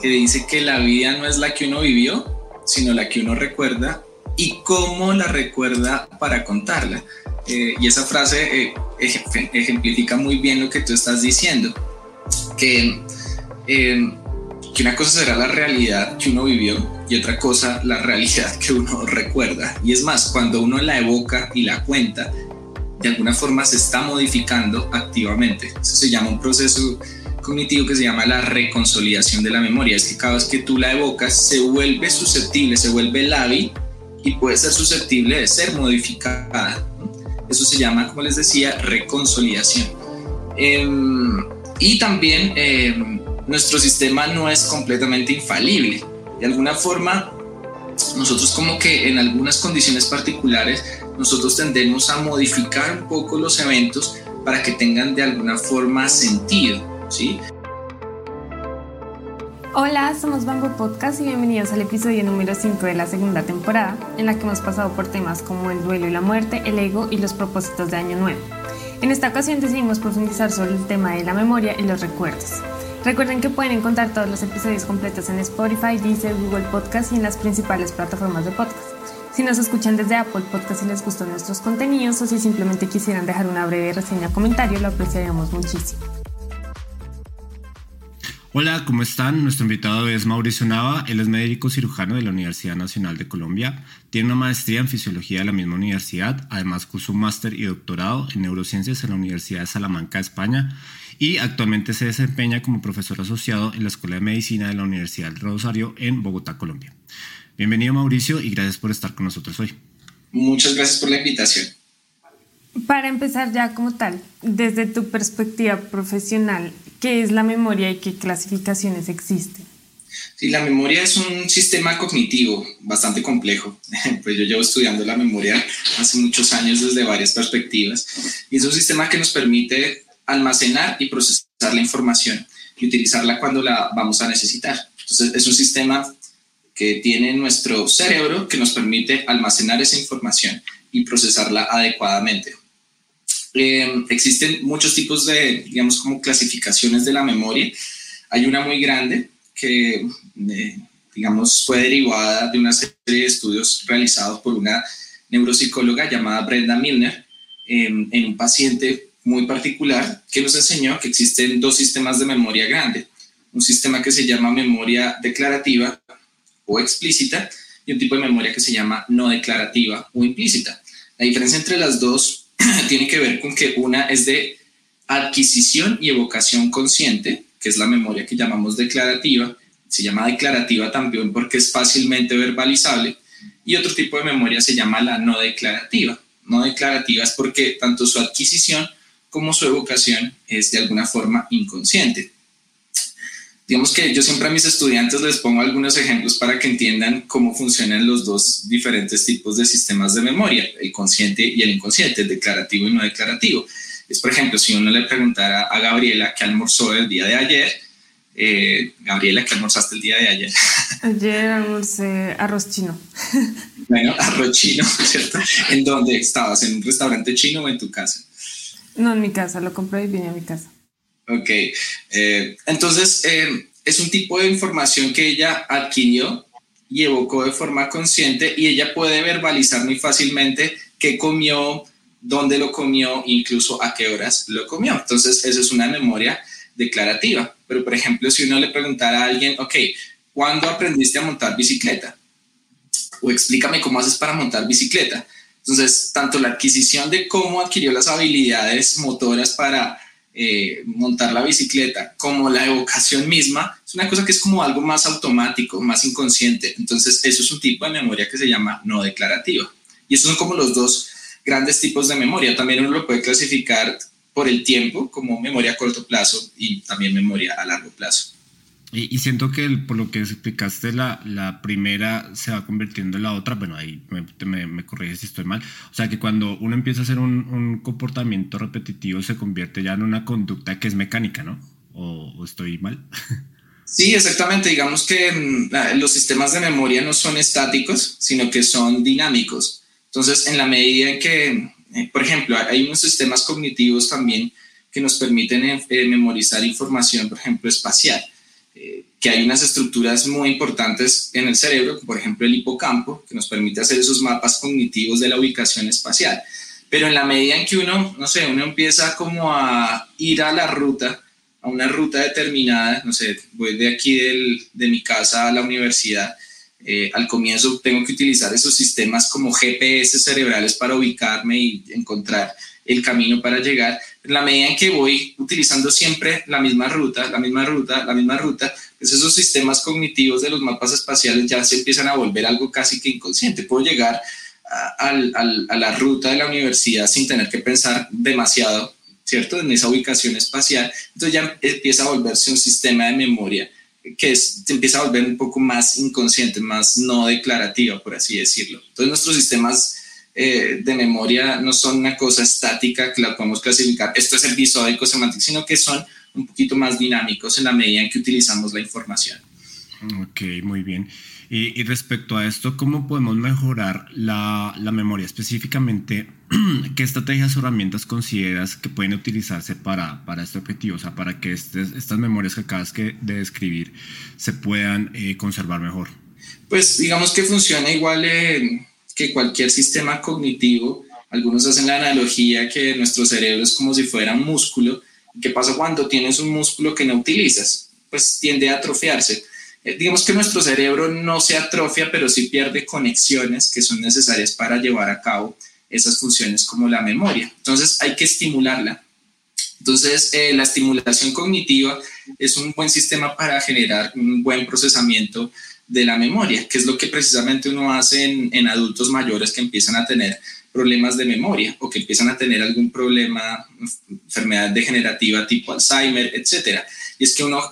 que dice que la vida no es la que uno vivió, sino la que uno recuerda y cómo la recuerda para contarla. Eh, y esa frase eh, ejemplifica muy bien lo que tú estás diciendo, que, eh, que una cosa será la realidad que uno vivió y otra cosa la realidad que uno recuerda. Y es más, cuando uno la evoca y la cuenta, de alguna forma se está modificando activamente. Eso se llama un proceso cognitivo que se llama la reconsolidación de la memoria. Es que cada vez que tú la evocas se vuelve susceptible, se vuelve lábil y puede ser susceptible de ser modificada. Eso se llama, como les decía, reconsolidación. Em, y también em, nuestro sistema no es completamente infalible. De alguna forma, nosotros como que en algunas condiciones particulares, nosotros tendemos a modificar un poco los eventos para que tengan de alguna forma sentido. ¿Sí? Hola, somos Bamboo Podcast y bienvenidos al episodio número 5 de la segunda temporada, en la que hemos pasado por temas como el duelo y la muerte, el ego y los propósitos de Año Nuevo. En esta ocasión decidimos profundizar sobre el tema de la memoria y los recuerdos. Recuerden que pueden encontrar todos los episodios completos en Spotify, Deezer, Google Podcast y en las principales plataformas de podcast. Si nos escuchan desde Apple Podcast y les gustan nuestros contenidos o si simplemente quisieran dejar una breve reseña o comentario, lo apreciaríamos muchísimo. Hola, ¿cómo están? Nuestro invitado es Mauricio Nava. Él es médico cirujano de la Universidad Nacional de Colombia. Tiene una maestría en fisiología de la misma universidad. Además, cursó un máster y doctorado en neurociencias en la Universidad de Salamanca, España. Y actualmente se desempeña como profesor asociado en la Escuela de Medicina de la Universidad del Rosario en Bogotá, Colombia. Bienvenido, Mauricio, y gracias por estar con nosotros hoy. Muchas gracias por la invitación. Para empezar ya como tal, desde tu perspectiva profesional, ¿qué es la memoria y qué clasificaciones existen? Sí, la memoria es un sistema cognitivo bastante complejo. Pues yo llevo estudiando la memoria hace muchos años desde varias perspectivas y es un sistema que nos permite almacenar y procesar la información y utilizarla cuando la vamos a necesitar. Entonces es un sistema que tiene nuestro cerebro que nos permite almacenar esa información y procesarla adecuadamente. Eh, existen muchos tipos de, digamos, como clasificaciones de la memoria. Hay una muy grande que, eh, digamos, fue derivada de una serie de estudios realizados por una neuropsicóloga llamada Brenda Milner em, en un paciente muy particular que nos enseñó que existen dos sistemas de memoria grande. Un sistema que se llama memoria declarativa o explícita y un tipo de memoria que se llama no declarativa o implícita. La diferencia entre las dos tiene que ver con que una es de adquisición y evocación consciente, que es la memoria que llamamos declarativa, se llama declarativa también porque es fácilmente verbalizable, y otro tipo de memoria se llama la no declarativa. No declarativa es porque tanto su adquisición como su evocación es de alguna forma inconsciente digamos que yo siempre a mis estudiantes les pongo algunos ejemplos para que entiendan cómo funcionan los dos diferentes tipos de sistemas de memoria, el consciente y el inconsciente, el declarativo y no declarativo. Es, por ejemplo, si uno le preguntara a Gabriela qué almorzó el día de ayer, eh, Gabriela, ¿qué almorzaste el día de ayer? Ayer almorcé arroz chino. Bueno, arroz chino, ¿cierto? ¿En dónde estabas? ¿En un restaurante chino o en tu casa? No, en mi casa, lo compré y vine a mi casa. Ok, eh, entonces eh, es un tipo de información que ella adquirió y evocó de forma consciente y ella puede verbalizar muy fácilmente qué comió, dónde lo comió, incluso a qué horas lo comió. Entonces, eso es una memoria declarativa. Pero, por ejemplo, si uno le preguntara a alguien, ok, ¿cuándo aprendiste a montar bicicleta? O explícame cómo haces para montar bicicleta. Entonces, tanto la adquisición de cómo adquirió las habilidades motoras para eh, montar la bicicleta, como la evocación misma, es una cosa que es como algo más automático, más inconsciente. Entonces, eso es un tipo de memoria que se llama no declarativa. Y esos son como los dos grandes tipos de memoria. También uno lo puede clasificar por el tiempo, como memoria a corto plazo y también memoria a largo plazo. Y, siento que por lo que explicaste, la, la, primera se va convirtiendo en la otra. Bueno, ahí me, me, corriges si estoy mal. O sea, que cuando uno empieza a hacer un, un, comportamiento repetitivo, se convierte ya en una conducta que es mecánica, ¿no? ¿O, o estoy mal? Sí, exactamente. Digamos que mm, los sistemas de memoria no son estáticos, sino que son dinámicos. Entonces, en la medida en que, eh, por ejemplo, hay unos sistemas cognitivos también que nos permiten eh, eh, memorizar información, por ejemplo, espacial, que hay unas estructuras muy importantes en el cerebro, por ejemplo, el hipocampo, que nos permite hacer esos mapas cognitivos de la ubicación espacial. Pero en la medida en que uno, no sé, uno empieza como a ir a la ruta, a una ruta determinada, no sé, voy de aquí de mi casa a la universidad, eh, al comienzo tengo que utilizar esos sistemas como GPS cerebrales para ubicarme y encontrar el camino para llegar. La medida en que voy utilizando siempre la misma ruta, la misma ruta, la misma ruta, pues esos sistemas cognitivos de los mapas espaciales ya se empiezan a volver algo casi que inconsciente. Puedo llegar a, a la ruta de la universidad sin tener que pensar demasiado ¿cierto? En esa ubicación espacial. Entonces ya empieza a volverse un sistema de memoria que es, se empieza a volver un poco más inconsciente, más no declarativa, por así decirlo. Entonces nuestros sistemas eh, de memoria no son una cosa estática que la podemos clasificar, esto es episódico semántico, sino que son un poquito más dinámicos en la medida en que utilizamos la información. Ok, muy bien. Y, respecto a esto, ¿cómo podemos mejorar la, la memoria? Específicamente, ¿qué estrategias o herramientas consideras que pueden utilizarse para, para este objetivo? O sea, para que estas memorias que acabas de describir se puedan eh, conservar mejor. Pues digamos que funciona igual que cualquier sistema cognitivo. Algunos hacen la analogía que nuestro cerebro es como si fuera un músculo. ¿Qué pasa cuando tienes un músculo que no utilizas? Pues tiende a atrofiarse eh, digamos que nuestro cerebro no se atrofia, pero sí pierde conexiones que son necesarias para llevar a cabo esas funciones como la memoria. Entonces hay que estimularla. Entonces eh, la estimulación cognitiva es un buen sistema para generar un buen procesamiento de la memoria, que es lo que precisamente uno hace en, en adultos mayores que empiezan a tener problemas de memoria o que empiezan a tener algún problema, enfermedad degenerativa tipo Alzheimer, etcétera. Y es que uno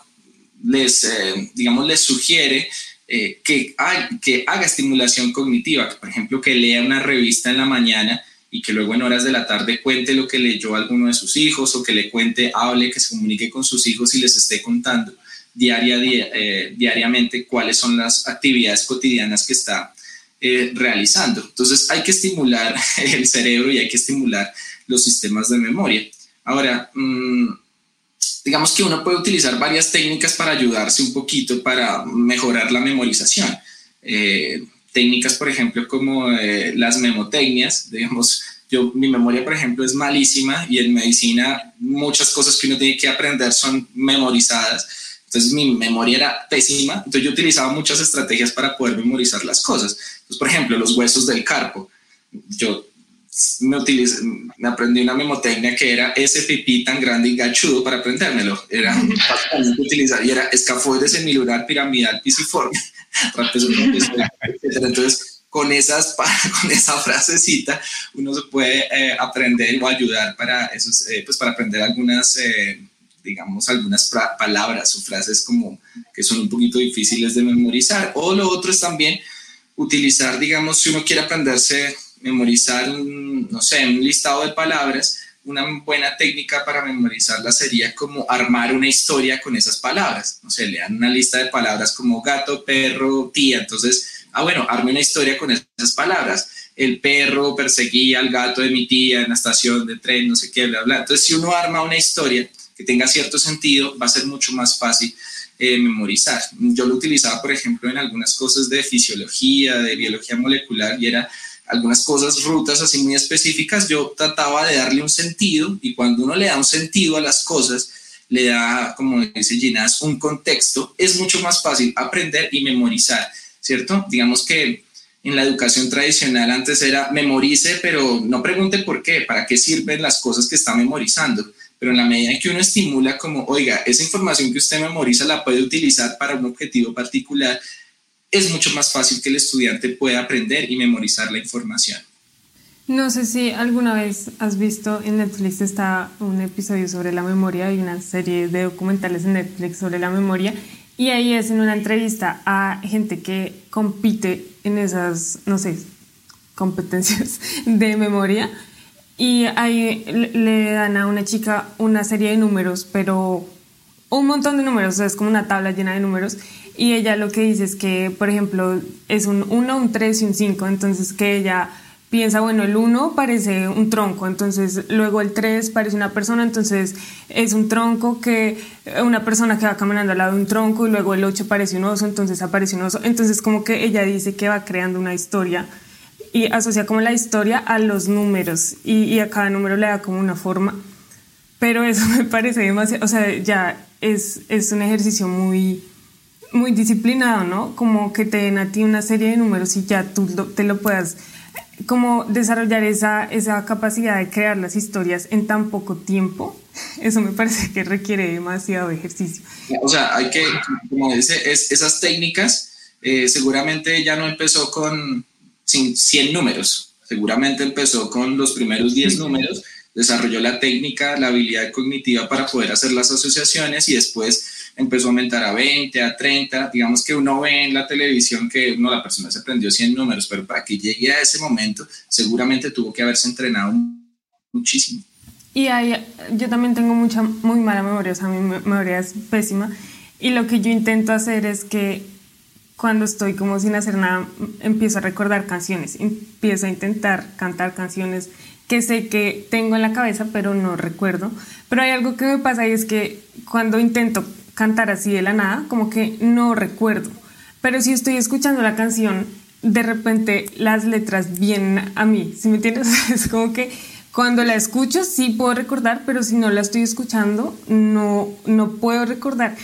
les, eh, digamos, les sugiere eh, que, que haga estimulación cognitiva, por ejemplo, que lea una revista en la mañana y que luego en horas de la tarde cuente lo que leyó alguno de sus hijos o que le cuente, hable, que se comunique con sus hijos y les esté contando eh, diariamente cuáles son las actividades cotidianas que está realizando. Entonces hay que estimular el cerebro y hay que estimular los sistemas de memoria. Ahora, mm, digamos que uno puede utilizar varias técnicas para ayudarse un poquito para mejorar la memorización. Eh, técnicas, por ejemplo, como eh, las memotecnias, digamos, yo, mi memoria, por ejemplo, es malísima y en medicina muchas cosas que uno tiene que aprender son memorizadas. Entonces mi memoria era pésima, entonces yo utilizaba muchas estrategias para poder memorizar las cosas. Entonces, por ejemplo, los huesos del carpo. Yo me, me aprendí una memotecnia que era ese pipí tan grande y gachudo para aprendérmelo. Era fácilmente utilizar y era escafoides semilunar piramidal pisiforme. Entonces, con, esas, con esa frasecita, uno se puede eh, aprender o ayudar para, esos, eh, pues para aprender algunas, eh, digamos, algunas palabras o frases como que son un poquito difíciles de memorizar. O lo otro es también utilizar, digamos, si uno quiere aprenderse memorizar no sé, un listado de palabras, una buena técnica para memorizarla sería como armar una historia con esas palabras. No sé, le dan una lista de palabras como gato, perro, tía. Entonces, ah, bueno, arme una historia con esas palabras. El perro perseguía al gato de mi tía en la estación de tren, no sé qué, bla, bla. Entonces, si uno arma una historia tenga cierto sentido, va a ser mucho más fácil eh, memorizar. Yo lo utilizaba, por ejemplo, en algunas cosas de fisiología, de biología molecular, y era algunas cosas, rutas así muy específicas, yo trataba de darle un sentido y cuando uno le da un sentido a las cosas, le da, como dice Ginás, un contexto, es mucho más fácil aprender y memorizar, ¿cierto? Digamos que en la educación tradicional antes era memorice, pero no pregunte por qué, para qué sirven las cosas que está memorizando. Pero en la medida en que uno estimula como, oiga, esa información que usted memoriza la puede utilizar para un objetivo particular, es mucho más fácil que el estudiante pueda aprender y memorizar la información. No sé si alguna vez has visto en Netflix está un episodio sobre la memoria y una serie de documentales en Netflix sobre la memoria Y ahí es en una entrevista a gente que compite en esas, no sé, competencias de memoria. Y ahí le dan a una chica una serie de números, pero un montón de números, o sea, es como una tabla llena de números. Y ella lo que dice es que, por ejemplo, es un 1, un 3 y un 5. Entonces que ella piensa, bueno, el 1 parece un tronco, entonces luego el 3 parece una persona, entonces es un tronco que una persona que va caminando al lado de un tronco y luego el 8 parece un oso, entonces aparece un oso. Entonces como que ella dice que va creando una historia y asocia como la historia a los números y, y a cada número le da como una forma. Pero eso me parece demasiado, o sea, ya es, es un ejercicio muy muy disciplinado, ¿no? Como que te den a ti una serie de números y ya tú te lo puedas como desarrollar esa, esa capacidad de crear las historias en tan poco tiempo, eso me parece que requiere demasiado ejercicio. O sea, hay que, como dice, es, esas técnicas, eh, seguramente ya no empezó con 100 números, seguramente empezó con los primeros 10 números, desarrolló la técnica, la habilidad cognitiva para poder hacer las asociaciones y después empezó a aumentar a 20, a 30, digamos que uno ve en la televisión que no, la persona se aprendió 100 números, pero para que llegue a ese momento seguramente tuvo que haberse entrenado muchísimo. Y ahí, yo también tengo mucha, muy mala memoria, o sea, mi memoria es pésima. Y lo que yo intento hacer es que cuando estoy como sin hacer nada, empiezo a recordar canciones, empiezo a intentar cantar canciones que sé que tengo en la cabeza, pero no recuerdo. Pero hay algo que me pasa y es que cuando intento cantar así de la nada, como que no recuerdo. Pero si estoy escuchando la canción, de repente las letras vienen a mí, ¿sí me entiendes? Es como que cuando la escucho sí puedo recordar, pero si no la estoy escuchando no, no puedo recordar.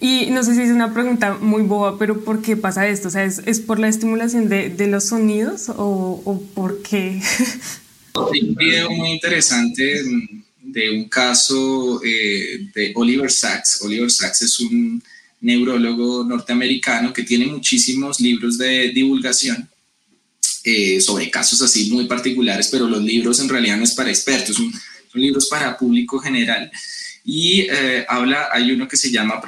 Y no sé si es una pregunta muy boba, pero ¿por qué pasa esto? O sea, ¿es, es por la estimulación de, de los sonidos o, o por qué? Hay un video muy interesante de un caso eh, de Oliver Sacks. Oliver Sacks es un neurólogo norteamericano que tiene muchísimos libros de divulgación eh, sobre casos así muy particulares, pero los libros en realidad no es para expertos, son, libros para público general. Y eh, habla, hay uno que se llama,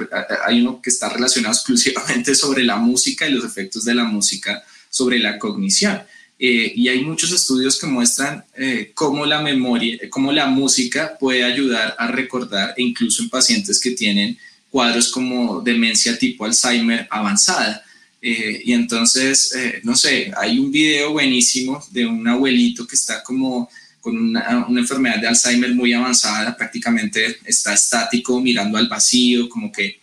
hay uno que está relacionado exclusivamente sobre la música y los efectos de la música sobre la cognición. Eh, y hay muchos estudios que muestran eh, cómo la memoria, cómo la música puede ayudar a recordar, e incluso en pacientes que tienen cuadros como demencia tipo Alzheimer avanzada. Y entonces, no sé, hay un video buenísimo de un abuelito que está como con una, una, enfermedad de Alzheimer muy avanzada, prácticamente está estático mirando al vacío, como que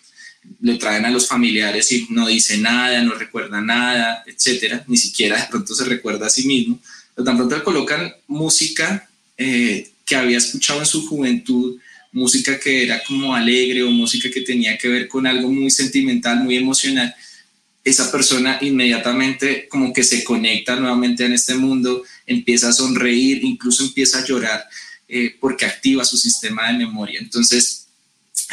le traen a los familiares y no dice nada, no recuerda nada, etcétera, ni siquiera de pronto se recuerda a sí mismo, pero tan pronto le colocan música eh, que había escuchado en su juventud, música que era como alegre o música que tenía que ver con algo muy sentimental, muy emocional, esa persona inmediatamente como que se conecta nuevamente en este mundo, empieza a sonreír, incluso empieza a llorar eh, porque activa su sistema de memoria. Entonces,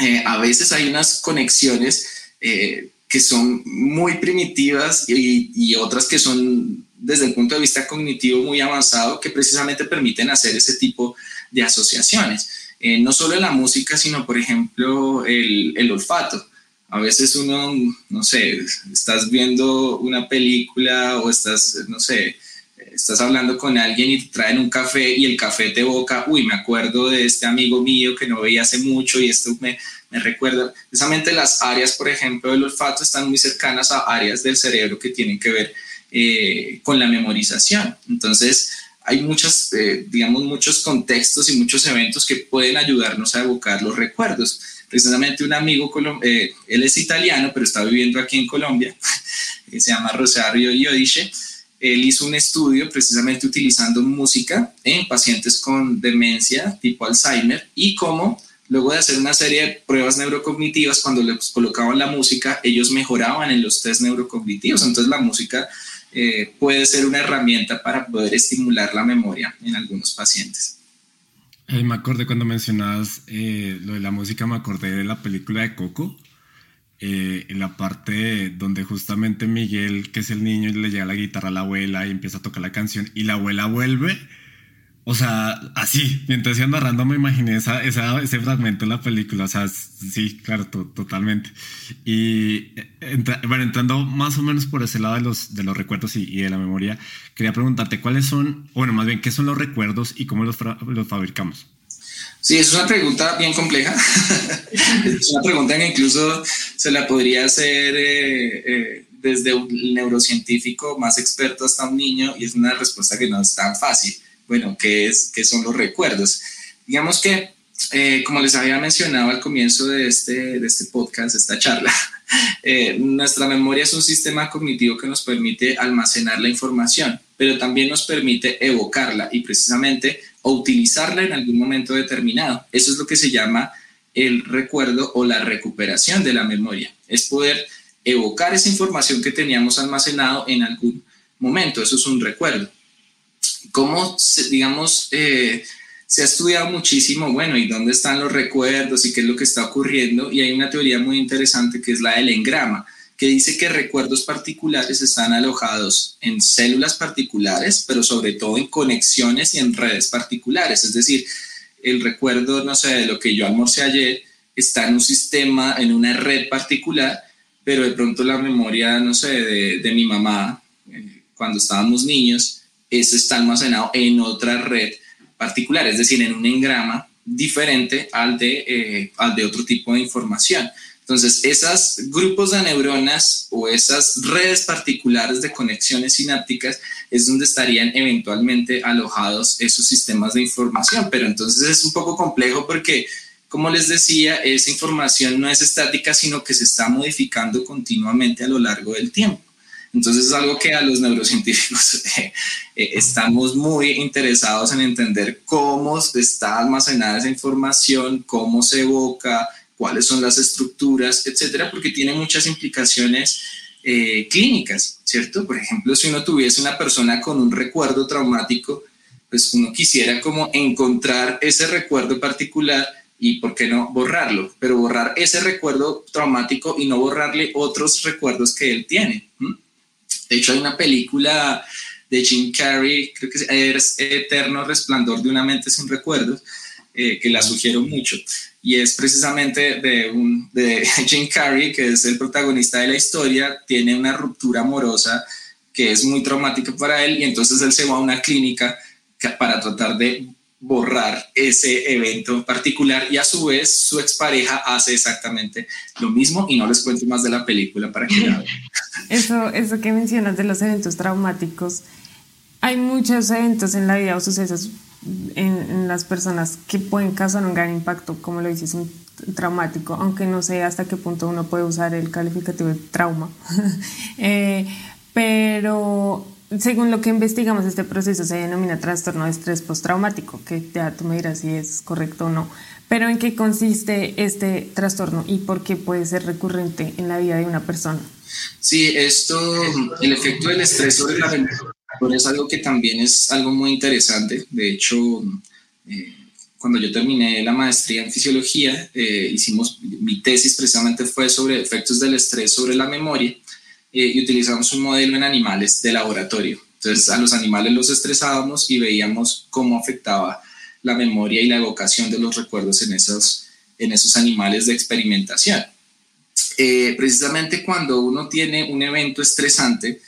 eh, a veces hay unas conexiones eh, que son muy primitivas y, otras que son desde el punto de vista cognitivo muy avanzado que precisamente permiten hacer ese tipo de asociaciones. No solo en la música, sino por ejemplo el olfato. A veces uno, no sé, estás viendo una película o estás, no sé, estás hablando con alguien y te traen un café y el café te evoca, uy, me acuerdo de este amigo mío que no veía hace mucho y esto me, me recuerda. Precisamente las áreas, por ejemplo, del olfato están muy cercanas a áreas del cerebro que tienen que ver eh, con la memorización. Entonces, hay muchos, eh, digamos, muchos contextos y muchos eventos que pueden ayudarnos a evocar los recuerdos. Precisamente un amigo, eh, él es italiano, pero está viviendo aquí en Colombia, se llama Rosario Iodice, él hizo un estudio precisamente utilizando música en pacientes con demencia tipo Alzheimer y cómo luego de hacer una serie de pruebas neurocognitivas, cuando les colocaban la música, ellos mejoraban en los test neurocognitivos. Entonces la música eh, puede ser una herramienta para poder estimular la memoria en algunos pacientes. Eh, me acordé cuando mencionabas eh, lo de la música, me acordé de la película de Coco eh, en la parte donde justamente Miguel, que es el niño, le llega la guitarra a la abuela y empieza a tocar la canción y la abuela vuelve o sea, así, mientras iba narrando me imaginé esa, ese fragmento en la película, o sea, sí, claro, totalmente. Y bueno, entrando más o menos por ese lado de los, de los recuerdos y, de la memoria, quería preguntarte cuáles son, bueno, más bien, ¿qué son los recuerdos y cómo los, los fabricamos? Sí, es una pregunta bien compleja. es una pregunta que incluso se la podría hacer eh, eh, desde un neurocientífico más experto hasta un niño y es una respuesta que no es tan fácil bueno, ¿qué, es, qué son los recuerdos? Digamos que, eh, como les había mencionado al comienzo de este, de este podcast, esta charla, eh, nuestra memoria es un sistema cognitivo que nos permite almacenar la información, pero también nos permite evocarla y precisamente o utilizarla en algún momento determinado. Eso es lo que se llama el recuerdo o la recuperación de la memoria. Es poder evocar esa información que teníamos almacenado en algún momento. Eso es un recuerdo cómo, digamos, eh, se ha estudiado muchísimo, bueno, y dónde están los recuerdos y qué es lo que está ocurriendo. Y hay una teoría muy interesante que es la del engrama, que dice que recuerdos particulares están alojados en células particulares, pero sobre todo en conexiones y en redes particulares. Es decir, el recuerdo, no sé, de lo que yo almorcé ayer, está en un sistema, en una red particular, pero de pronto la memoria, no sé, de, mi mamá, eh, cuando estábamos niños, eso está almacenado en otra red particular, es decir, en un engrama diferente al de, eh, al de otro tipo de información. Entonces, esos grupos de neuronas o esas redes particulares de conexiones sinápticas es donde estarían eventualmente alojados esos sistemas de información. Pero entonces es un poco complejo porque, como les decía, esa información no es estática, sino que se está modificando continuamente a lo largo del tiempo. Entonces es algo que a los neurocientíficos eh, eh, estamos muy interesados en entender cómo está almacenada esa información, cómo se evoca, cuáles son las estructuras, etcétera, porque tiene muchas implicaciones eh, clínicas, ¿cierto? Por ejemplo, si uno tuviese una persona con un recuerdo traumático, pues uno quisiera como encontrar ese recuerdo particular y por qué no borrarlo, pero borrar ese recuerdo traumático y no borrarle otros recuerdos que él tiene. De hecho, hay una película de Jim Carrey, creo que es Eterno Resplandor de una mente sin recuerdos, eh, que la sugiero mucho. Y es precisamente de, un, de Jim Carrey, que es el protagonista de la historia, tiene una ruptura amorosa que es muy traumática para él y entonces él se va a una clínica para tratar de borrar ese evento particular y a su vez su expareja hace exactamente lo mismo y no les cuento más de la película para que vean. Eso, eso que mencionas de los eventos traumáticos, hay muchos eventos en la vida o sucesos en, las personas que pueden causar un gran impacto, como lo dices, un traumático, aunque no sé hasta qué punto uno puede usar el calificativo de trauma. Eh, pero según lo que investigamos, este proceso se denomina trastorno de estrés postraumático, que ya tú me dirás si es correcto o no. Pero ¿en qué consiste este trastorno y por qué puede ser recurrente en la vida de una persona? Sí, esto, el efecto del estrés sobre la memoria es algo que también es algo muy interesante. De hecho, eh, cuando yo terminé la maestría en fisiología, eh, hicimos, mi tesis precisamente fue sobre efectos del estrés sobre la memoria eh, y utilizamos un modelo en animales de laboratorio. Entonces a los animales los estresábamos y veíamos cómo afectaba la memoria y la evocación de los recuerdos en esos, en esos animales de experimentación. Eh, precisamente cuando uno tiene un evento estresante,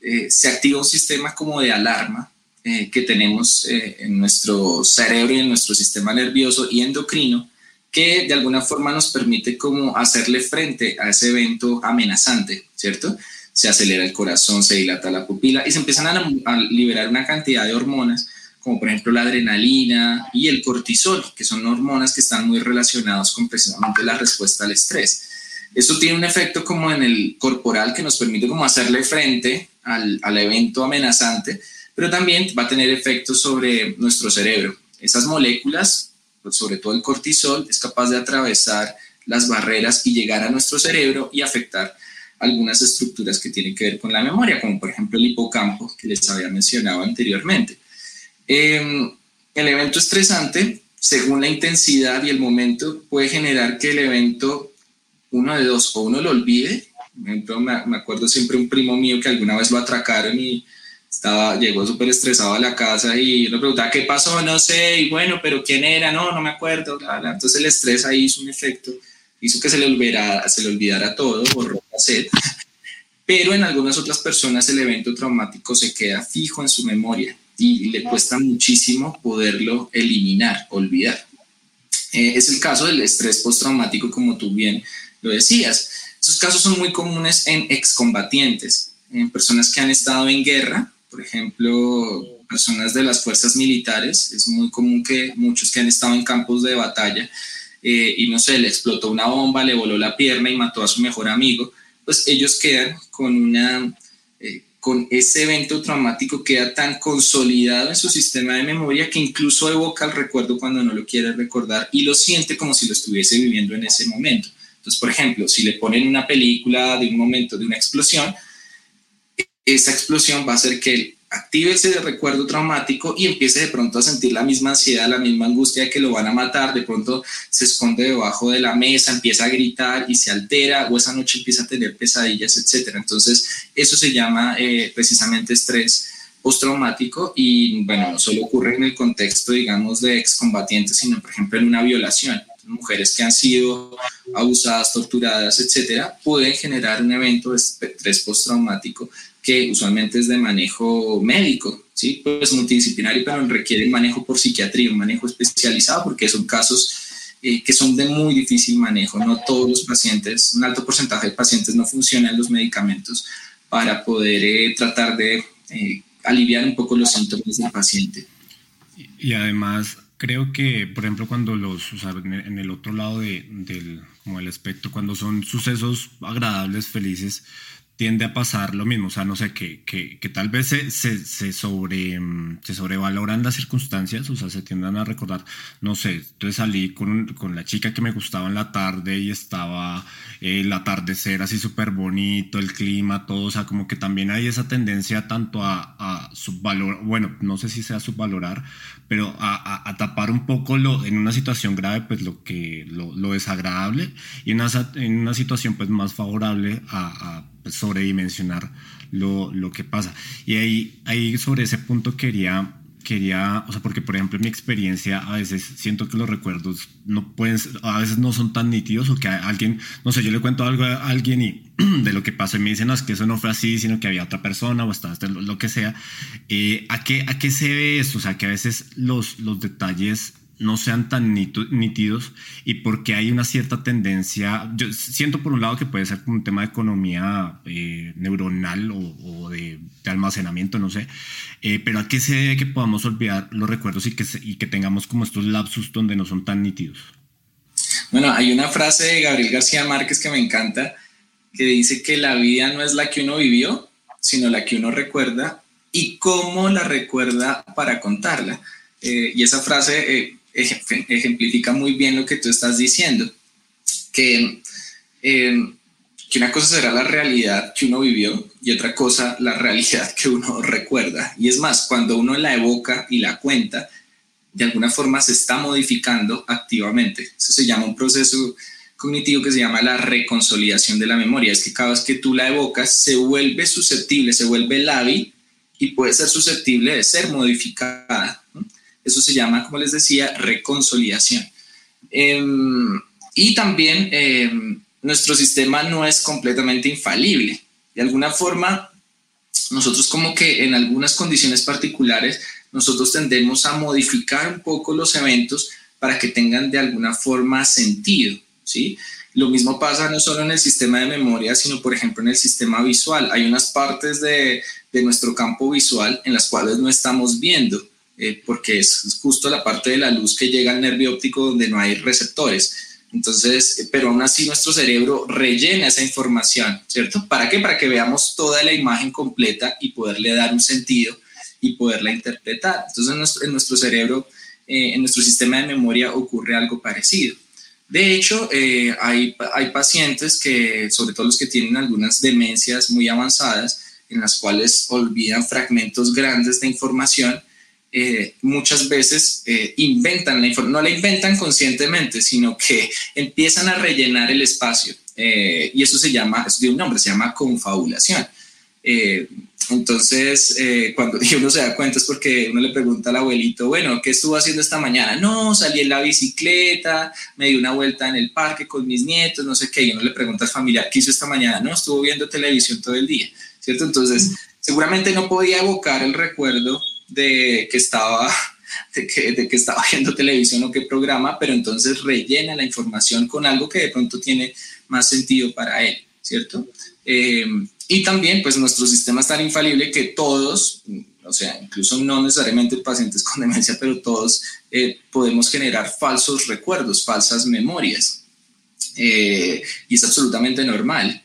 eh, se activa un sistema como de alarma que tenemos en nuestro cerebro y en nuestro sistema nervioso y endocrino, que de alguna forma nos permite como hacerle frente a ese evento amenazante, ¿cierto? Se acelera el corazón, se dilata la pupila y se empiezan a, liberar una cantidad de hormonas, como por ejemplo la adrenalina y el cortisol, que son hormonas que están muy relacionados con precisamente la respuesta al estrés. Eso tiene un efecto como en el corporal que nos permite como hacerle frente al, al evento amenazante, pero también va a tener efectos sobre nuestro cerebro. Esas moléculas sobre todo el cortisol, es capaz de atravesar las barreras y llegar a nuestro cerebro y afectar algunas estructuras que tienen que ver con la memoria, como por ejemplo el hipocampo que les había mencionado anteriormente. Em, el evento estresante, según la intensidad y el momento, puede generar que el evento, uno de dos, o uno lo olvide. Por ejemplo, me, acuerdo siempre un primo mío que alguna vez lo atracaron y estaba, llegó súper estresado a la casa y le preguntaba qué pasó, no sé, y bueno, pero quién era, no, no me acuerdo, entonces el estrés ahí hizo un efecto, hizo que se le olvidara, se le olvidara todo, borró la sed, pero en algunas otras personas el evento traumático se queda fijo en su memoria y le cuesta muchísimo poderlo eliminar, olvidar. Eh, es el caso del estrés postraumático, como tú bien lo decías. Esos casos son muy comunes en excombatientes, en personas que han estado en guerra, por ejemplo, personas de las fuerzas militares. Es muy común que muchos que han estado en campos de batalla eh, y no sé, le explotó una bomba, le voló la pierna y mató a su mejor amigo, pues ellos quedan con una eh, con ese evento traumático queda tan consolidado en su sistema de memoria que incluso evoca el recuerdo cuando no lo quiere recordar y lo siente como si lo estuviese viviendo en ese momento. Entonces, por ejemplo, si le ponen una película de un momento de una explosión, esa explosión va a hacer que active ese recuerdo traumático y empiece de pronto a sentir la misma ansiedad, la misma angustia de que lo van a matar, de pronto se esconde debajo de la mesa, empieza a gritar y se altera o esa noche empieza a tener pesadillas, etc. Entonces, eso se llama eh, precisamente estrés postraumático y bueno, no solo ocurre en el contexto, digamos, de excombatientes, sino por ejemplo en una violación. Mujeres que han sido abusadas, torturadas, etcétera, pueden generar un evento de estrés postraumático que usualmente es de manejo médico, ¿sí? Pues multidisciplinario, pero requiere manejo por psiquiatría, un manejo especializado, porque son casos eh, que son de muy difícil manejo. No todos los pacientes, un alto porcentaje de pacientes no funcionan los medicamentos para poder eh, tratar de eh, aliviar un poco los síntomas del paciente. Y además, creo que, por ejemplo, cuando los, o sea, en el otro lado de, del como el espectro, cuando son sucesos agradables, felices, tiende a pasar lo mismo, o sea, no sé, que, que, que tal vez se, se, se, sobre, mm, se sobrevaloran las circunstancias, o sea, se tiendan a recordar, no sé, entonces salí con, con la chica que me gustaba en la tarde y estaba el atardecer así súper bonito, el clima, todo, o sea, como que también hay esa tendencia tanto a, a subvalorar, bueno, no sé si sea subvalorar, pero a, a, tapar un poco lo, en una situación grave, pues lo que, lo, lo desagradable y en una, en una situación pues más favorable a, a sobredimensionar lo, lo que pasa. Y ahí, ahí sobre ese punto quería quería, o sea, porque por ejemplo en mi experiencia a veces siento que los recuerdos no pueden, a veces no son tan nítidos o que alguien, no sé, yo le cuento algo a alguien y de lo que pasó y me dicen, no, es que eso no fue así, sino que había otra persona o hasta lo, que sea. Eh, ¿a, qué, ¿A qué se ve esto? O sea, que a veces los, los detalles no sean tan nítidos y porque hay una cierta tendencia, yo siento por un lado que puede ser un tema de economía eh, neuronal o, de, almacenamiento, no sé, eh, pero a qué se debe que podamos olvidar los recuerdos y que, y que tengamos como estos lapsus donde no son tan nítidos. Bueno, hay una frase de Gabriel García Márquez que me encanta, que dice que la vida no es la que uno vivió, sino la que uno recuerda y cómo la recuerda para contarla. Eh, y esa frase ejemplifica muy bien lo que tú estás diciendo, que, eh, que una cosa será la realidad que uno vivió y otra cosa la realidad que uno recuerda. Y es más, cuando uno la evoca y la cuenta, de alguna forma se está modificando activamente. Eso se llama un proceso cognitivo que se llama la reconsolidación de la memoria. Es que cada vez que tú la evocas, se vuelve susceptible, se vuelve lábil y puede ser susceptible de ser modificada. Eso se llama, como les decía, reconsolidación. Em, y también em, nuestro sistema no es completamente infalible. De alguna forma, nosotros como que en algunas condiciones particulares, nosotros tendemos a modificar un poco los eventos para que tengan de alguna forma sentido, ¿sí? Lo mismo pasa no solo en el sistema de memoria, sino por ejemplo en el sistema visual. Hay unas partes de, de nuestro campo visual en las cuales no estamos viendo eh, porque es justo la parte de la luz que llega al nervio óptico donde no hay receptores. Entonces, eh, pero aún así nuestro cerebro rellena esa información, ¿cierto? ¿Para qué? Para que veamos toda la imagen completa y poderle dar un sentido y poderla interpretar. Entonces, en nuestro, cerebro, eh, en nuestro sistema de memoria ocurre algo parecido. De hecho, hay, hay pacientes que, sobre todo los que tienen algunas demencias muy avanzadas, en las cuales olvidan fragmentos grandes de información eh, muchas veces eh, inventan la información, no la inventan conscientemente, sino que empiezan a rellenar el espacio. Eh, y eso se llama, eso tiene un nombre, se llama confabulación. entonces, eh, cuando uno se da cuenta es porque uno le pregunta al abuelito, bueno, ¿qué estuvo haciendo esta mañana? No, salí en la bicicleta, me di una vuelta en el parque con mis nietos, no sé qué. Y uno le pregunta al familiar, ¿qué hizo esta mañana? No, estuvo viendo televisión todo el día, ¿cierto? Entonces, seguramente no podía evocar el recuerdo de que estaba de que, estaba viendo televisión o qué programa, pero entonces rellena la información con algo que de pronto tiene más sentido para él, ¿cierto? Eh, y también, pues nuestro sistema es tan infalible que todos, o sea, incluso no necesariamente pacientes con demencia, pero todos eh, podemos generar falsos recuerdos, falsas memorias. Eh, y es absolutamente normal.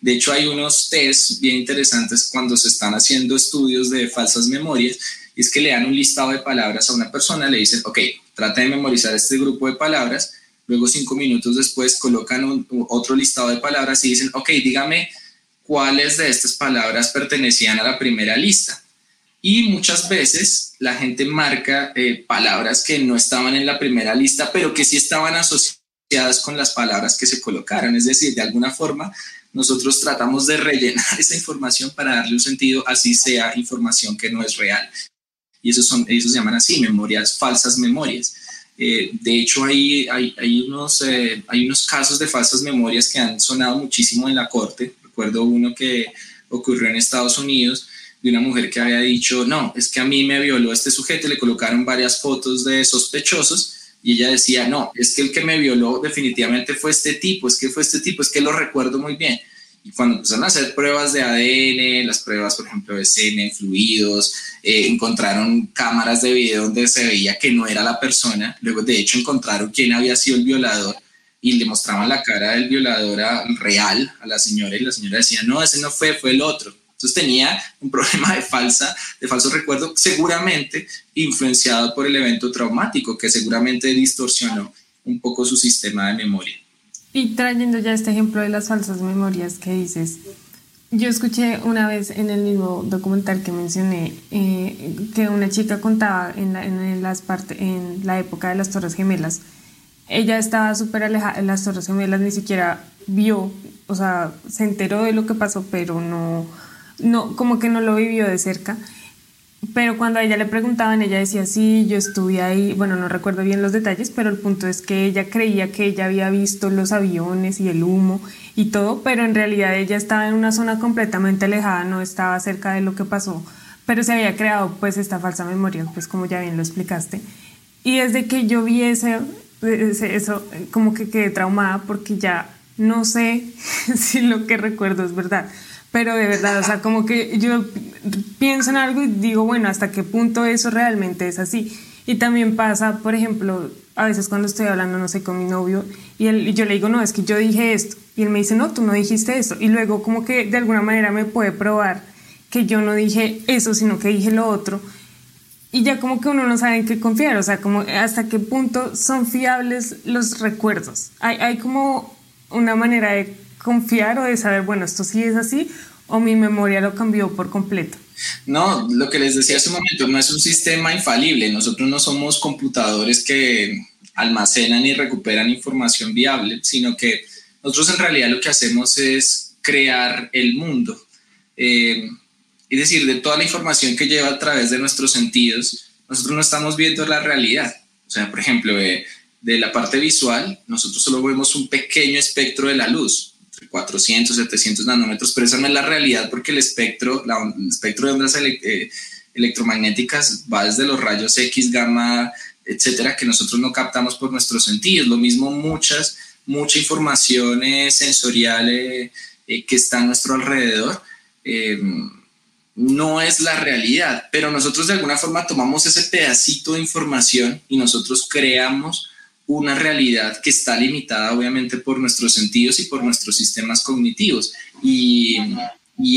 De hecho, hay unos test bien interesantes cuando se están haciendo estudios de falsas memorias, es que le dan un listado de palabras a una persona, le dicen, ok, trata de memorizar este grupo de palabras, luego cinco minutos después colocan otro listado de palabras y dicen, ok, dígame cuáles de estas palabras pertenecían a la primera lista. Y muchas veces la gente marca eh, palabras que no estaban en la primera lista, pero que sí estaban asociadas con las palabras que se colocaron. Es decir, de alguna forma nosotros tratamos de rellenar esa información para darle un sentido, así sea información que no es real. Y eso, son, se llaman así, memorias, falsas memorias. Eh, de hecho, hay, hay, unos, eh, hay unos casos de falsas memorias que han sonado muchísimo en la corte recuerdo uno que ocurrió en Estados Unidos de una mujer que había dicho, no, es que a mí me violó este sujeto, le colocaron varias fotos de sospechosos y ella decía, no, es que el que me violó definitivamente fue este tipo, es que fue este tipo, es que lo recuerdo muy bien. Y cuando empezaron a hacer pruebas de ADN, las pruebas, por ejemplo, de semen, fluidos, eh, encontraron cámaras de video donde se veía que no era la persona. Luego, de hecho, encontraron quién había sido el violador y le mostraban la cara del violador real a la señora y la señora decía, no, ese no fue, fue el otro. Entonces tenía un problema de falsa, de falso recuerdo, seguramente influenciado por el evento traumático que seguramente distorsionó un poco su sistema de memoria. Y trayendo ya este ejemplo de las falsas memorias que dices, yo escuché una vez en el mismo documental que mencioné eh, que una chica contaba en la, en, las en la época de las Torres Gemelas ella estaba súper alejada en las Torres Gemelas, ni siquiera vio, o sea, se enteró de lo que pasó, pero no, no, como que no lo vivió de cerca. Pero cuando a ella le preguntaban, ella decía, sí, yo estuve ahí, bueno, no recuerdo bien los detalles, pero el punto es que ella creía que ella había visto los aviones y el humo y todo, pero en realidad ella estaba en una zona completamente alejada, no estaba cerca de lo que pasó, pero se había creado pues esta falsa memoria, pues como ya bien lo explicaste. Y desde que yo vi eso como que quedé traumada porque ya no sé si lo que recuerdo es verdad. Pero de verdad, o sea, como que yo pienso en algo y digo, bueno, ¿hasta qué punto eso realmente es así? Y también pasa, por ejemplo, a veces cuando estoy hablando, no sé, con mi novio y, él, y yo le digo, no, es que yo dije esto. Y él me dice, no, tú no dijiste eso. Y luego como que de alguna manera me puede probar que yo no dije eso, sino que dije lo otro y ya como que uno no sabe en qué confiar, o sea, como hasta qué punto son fiables los recuerdos. Hay, hay como una manera de confiar o de saber, bueno, esto sí es así o mi memoria lo cambió por completo. No, lo que les decía hace un momento, no es un sistema infalible, nosotros no somos computadores que almacenan y recuperan información viable, sino que nosotros en realidad lo que hacemos es crear el mundo. Eh, es decir, de toda la información que lleva a través de nuestros sentidos, nosotros no estamos viendo la realidad. O sea, por ejemplo, de, la parte visual, nosotros solo vemos un pequeño espectro de la luz, 400, 700 nanómetros, pero esa no es la realidad porque el espectro, el espectro de ondas eh, electromagnéticas va desde los rayos X, gamma, etcétera, que nosotros no captamos por nuestros sentidos. Lo mismo muchas, mucha información eh, sensorial eh, que está a nuestro alrededor no es la realidad, pero nosotros de alguna forma tomamos ese pedacito de información y nosotros creamos una realidad que está limitada obviamente por nuestros sentidos y por nuestros sistemas cognitivos y,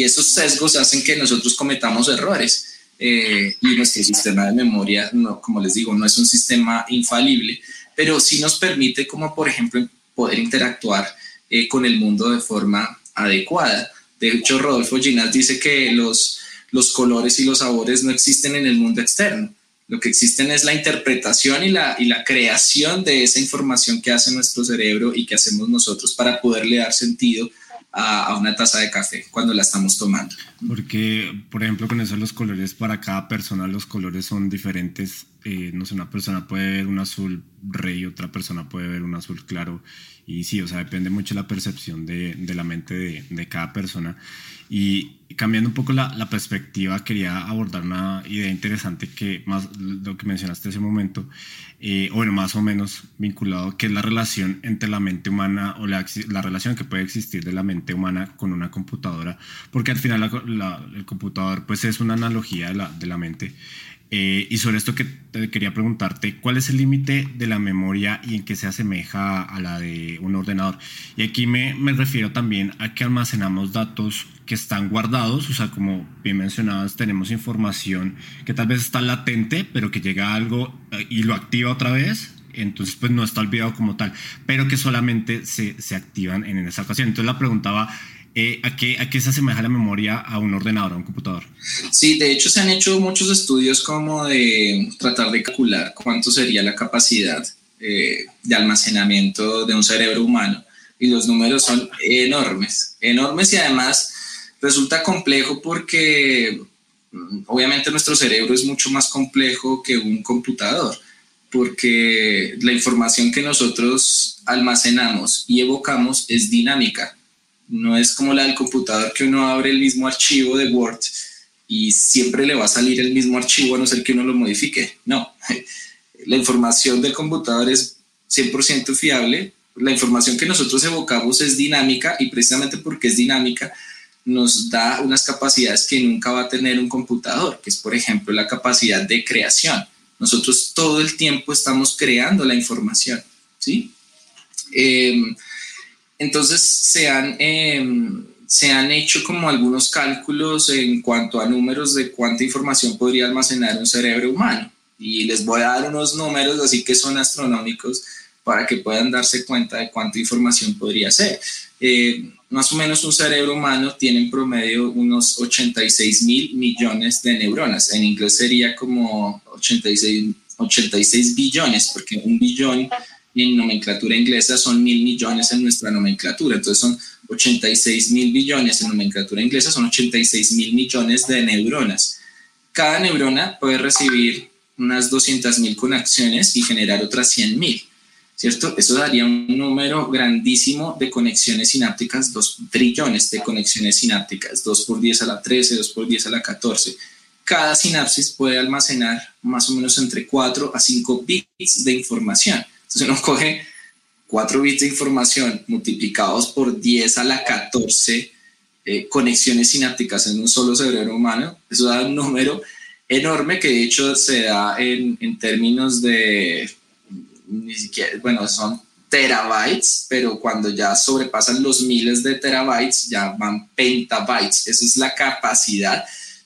esos sesgos hacen que nosotros cometamos errores eh, y nuestro sistema de memoria, no, como les digo, no es un sistema infalible, pero sí nos permite como por ejemplo poder interactuar eh, con el mundo de forma adecuada. De hecho, Rodolfo Ginás dice que los, los colores y los sabores no existen en el mundo externo. Lo que existen es la interpretación y la, y la creación de esa información que hace nuestro cerebro y que hacemos nosotros para poderle dar sentido a, una taza de café cuando la estamos tomando. Porque, por ejemplo, con eso los colores para cada persona, los colores son diferentes. Eh, no sé, una persona puede ver un azul rey, otra persona puede ver un azul claro. Y sí, o sea, depende mucho de la percepción de, de la mente de, de, cada persona. Y cambiando un poco la, perspectiva, quería abordar una idea interesante que más lo que mencionaste hace un momento, eh, bueno, más o menos vinculado, que es la relación entre la mente humana o la, la relación que puede existir de la mente humana con una computadora, porque al final el computador pues es una analogía de la, de mente. Eh, y sobre esto que quería preguntarte, ¿cuál es el límite de la memoria y en qué se asemeja a la de un ordenador? Y aquí me, me, refiero también a que almacenamos datos que están guardados, o sea, como bien mencionabas, tenemos información que tal vez está latente, pero que llega algo eh, y lo activa otra vez, entonces pues no está olvidado como tal, pero que solamente se, se activan en esa ocasión. Entonces la preguntaba eh, ¿a, qué, ¿A qué se asemeja la memoria a un ordenador, a un computador? Sí, de hecho se han hecho muchos estudios como de tratar de calcular cuánto sería la capacidad eh, de almacenamiento de un cerebro humano. Y los números son enormes, enormes. Y además resulta complejo porque mm, obviamente nuestro cerebro es mucho más complejo que un computador porque la información que nosotros almacenamos y evocamos es dinámica no es como la del computador que uno abre el mismo archivo de Word y siempre le va a salir el mismo archivo a no ser que uno lo modifique. No, la información del computador es 100% fiable. La información que nosotros evocamos es dinámica y precisamente porque es dinámica nos da unas capacidades que nunca va a tener un computador, que es por ejemplo la capacidad de creación. Nosotros todo el tiempo estamos creando la información, ¿sí? Eh, entonces se han, em, se han hecho como algunos cálculos en cuanto a números de cuánta información podría almacenar un cerebro humano. Y les voy a dar unos números así que son astronómicos para que puedan darse cuenta de cuánta información podría ser. Eh, más o menos un cerebro humano tiene en promedio unos 86 mil millones de neuronas. En inglés sería como 86, 86 billones, porque un billón en nomenclatura inglesa son mil millones en nuestra nomenclatura, entonces son 86 mil billones en nomenclatura inglesa, son 86 mil millones de neuronas. Cada neurona puede recibir unas 200 mil conexiones y generar otras 100 mil, ¿cierto? Eso daría un número grandísimo de conexiones sinápticas, 2 trillones de conexiones sinápticas, 2 por 10 a la 13, 2 por 10 a la 14. Cada sinapsis puede almacenar más o menos entre 4 a 5 bits de información. Entonces uno coge 4 bits de información multiplicados por 10 a la 14 eh, conexiones sinápticas en un solo cerebro humano. Eso da un número enorme que de hecho se da en, en términos de, ni siquiera, bueno, son terabytes, pero cuando ya sobrepasan los miles de terabytes ya van pentabytes. Esa es la capacidad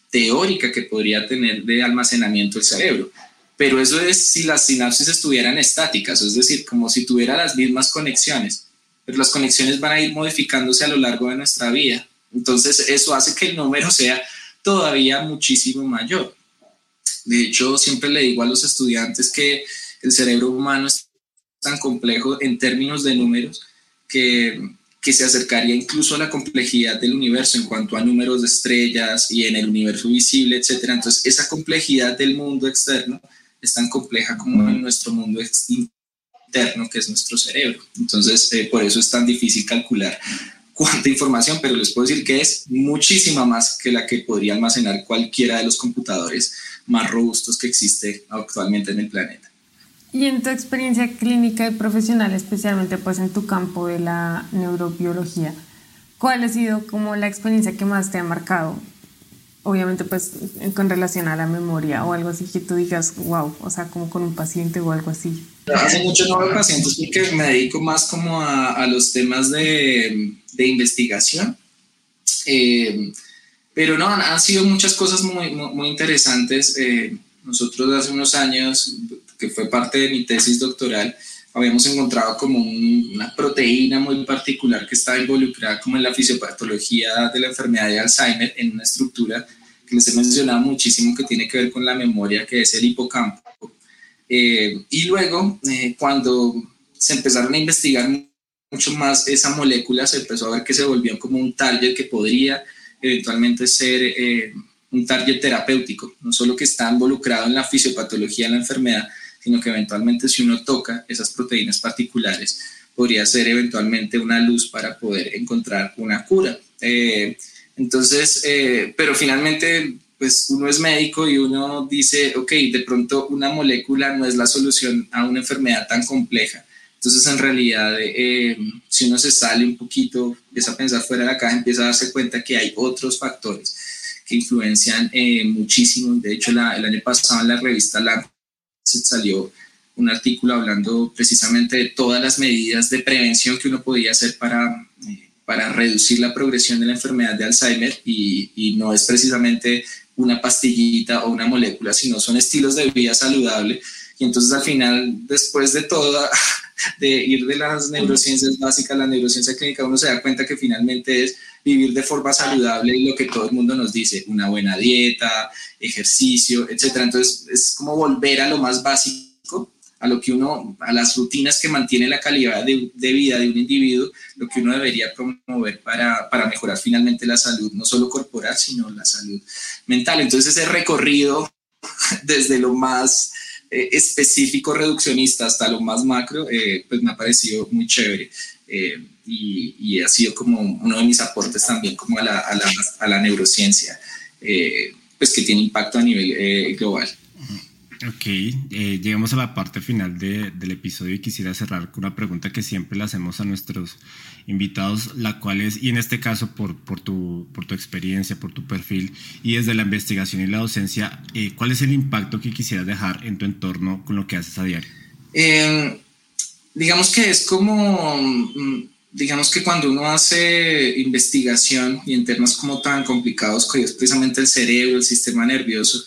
teórica que podría tener de almacenamiento el cerebro pero eso es si las sinapsis estuvieran estáticas, es decir, como si tuviera las mismas conexiones, pero las conexiones van a ir modificándose a lo largo de nuestra vida. Entonces, eso hace que el número sea todavía muchísimo mayor. De hecho, siempre le digo a los estudiantes que el cerebro humano es tan complejo en términos de números que, que se acercaría incluso a la complejidad del universo en cuanto a números de estrellas y en el universo visible, etc. Entonces, esa complejidad del mundo externo es tan compleja como en nuestro mundo interno, que es nuestro cerebro. Entonces, eh, por eso es tan difícil calcular cuánta información, pero les puedo decir que es muchísima más que la que podría almacenar cualquiera de los computadores más robustos que existe actualmente en el planeta. Y en tu experiencia clínica y profesional, especialmente pues en tu campo de la neurobiología, ¿cuál ha sido como la experiencia que más te ha marcado obviamente pues con relación a la memoria o algo así que tú digas, wow, o sea, como con un paciente o algo así. Hace mucho no veo pacientes porque me dedico más como a, a los temas de, de investigación. Eh, pero no, han, sido muchas cosas muy, muy, interesantes. Eh, nosotros hace unos años, que fue parte de mi tesis doctoral, habíamos encontrado como una proteína muy particular que estaba involucrada como en la fisiopatología de la enfermedad de Alzheimer en una estructura que les he mencionado muchísimo que tiene que ver con la memoria, que es el hipocampo. Eh, y luego, eh, cuando se empezaron a investigar mucho más esa molécula, se empezó a ver que se volvió como un target que podría eventualmente ser eh, un target terapéutico, no solo que está involucrado en la fisiopatología de la enfermedad, sino que eventualmente si uno toca esas proteínas particulares, podría ser eventualmente una luz para poder encontrar una cura. Eh, entonces, eh, pero finalmente, pues uno es médico y uno dice, ok, de pronto una molécula no es la solución a una enfermedad tan compleja. Entonces, en realidad, eh, si uno se sale un poquito, empieza a pensar fuera de la caja, empieza a darse cuenta que hay otros factores que influencian muchísimo. De hecho, el año pasado en la revista Lancet salió un artículo hablando precisamente de todas las medidas de prevención que uno podía hacer para, eh, para reducir la progresión de la enfermedad de Alzheimer y, y, no es precisamente una pastillita o una molécula, sino son estilos de vida saludable. Y entonces al final, después de todo, de ir de las neurociencias básicas a la neurociencia clínica, uno se da cuenta que finalmente es vivir de forma saludable lo que todo el mundo nos dice, una buena dieta, ejercicio, etcétera. Entonces es como volver a lo más básico a lo que uno, a las rutinas que mantiene la calidad de, vida de un individuo, lo que uno debería promover para, para, mejorar finalmente la salud, no solo corporal, sino la salud mental. Entonces ese recorrido desde lo más eh, específico reduccionista hasta lo más macro, eh, pues me ha parecido muy chévere. Eh, y, y, ha sido como uno de mis aportes también como a la, a la, a la neurociencia, pues que tiene impacto a nivel global. Ok, eh, llegamos a la parte final del episodio y quisiera cerrar con una pregunta que siempre le hacemos a nuestros invitados, la cual es, y en este caso por, por, tu, por tu experiencia, por tu perfil y desde la investigación y la docencia, eh, ¿cuál es el impacto que quisieras dejar en tu entorno con lo que haces a diario? Em, digamos que es como, mm, digamos que cuando uno hace investigación y en temas como tan complicados que es precisamente el cerebro, el sistema nervioso,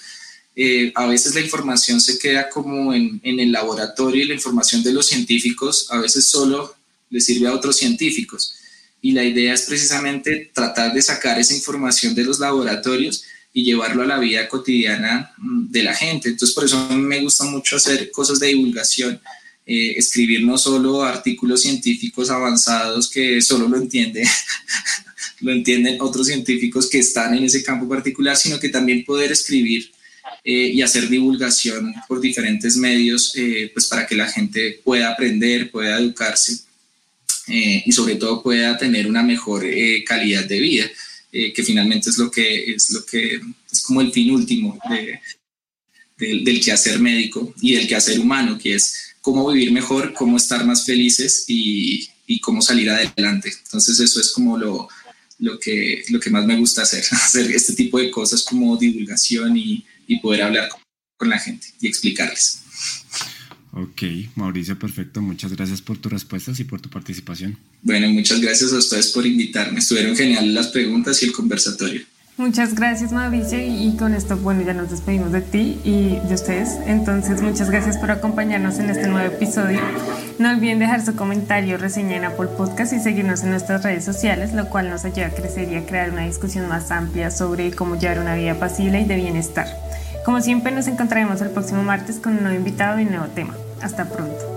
eh, a veces la información se queda como en, el laboratorio y la información de los científicos a veces solo le sirve a otros científicos. Y la idea es precisamente tratar de sacar esa información de los laboratorios y llevarlo a la vida cotidiana mm, de la gente. Entonces, por eso me gusta mucho hacer cosas de divulgación, eh, escribir no solo artículos científicos avanzados que solo lo entiende lo entienden otros científicos que están en ese campo particular, sino que también poder escribir eh, y hacer divulgación por diferentes medios, eh, pues para que la gente pueda aprender, pueda educarse eh, y sobre todo pueda tener una mejor calidad de vida, que finalmente es lo que es lo que es como el fin último del, del quehacer médico y del quehacer humano, que es cómo vivir mejor, cómo estar más felices y, y cómo salir adelante. Entonces eso es como lo, lo que, lo que más me gusta hacer, hacer este tipo de cosas como divulgación y, y poder hablar con la gente y explicarles. Ok, Mauricio, perfecto. Muchas gracias por tus respuestas y por tu participación. Bueno, muchas gracias a ustedes por invitarme. Estuvieron geniales las preguntas y el conversatorio. Muchas gracias Mauricio y con esto bueno ya nos despedimos de ti y de ustedes. Entonces muchas gracias por acompañarnos en este nuevo episodio. No olviden dejar su comentario, reseña en Apple Podcast y seguirnos en nuestras redes sociales, lo cual nos ayuda a crecer y a crear una discusión más amplia sobre cómo llevar una vida pasible y de bienestar. Como siempre nos encontraremos el próximo martes con un nuevo invitado y un nuevo tema. Hasta pronto.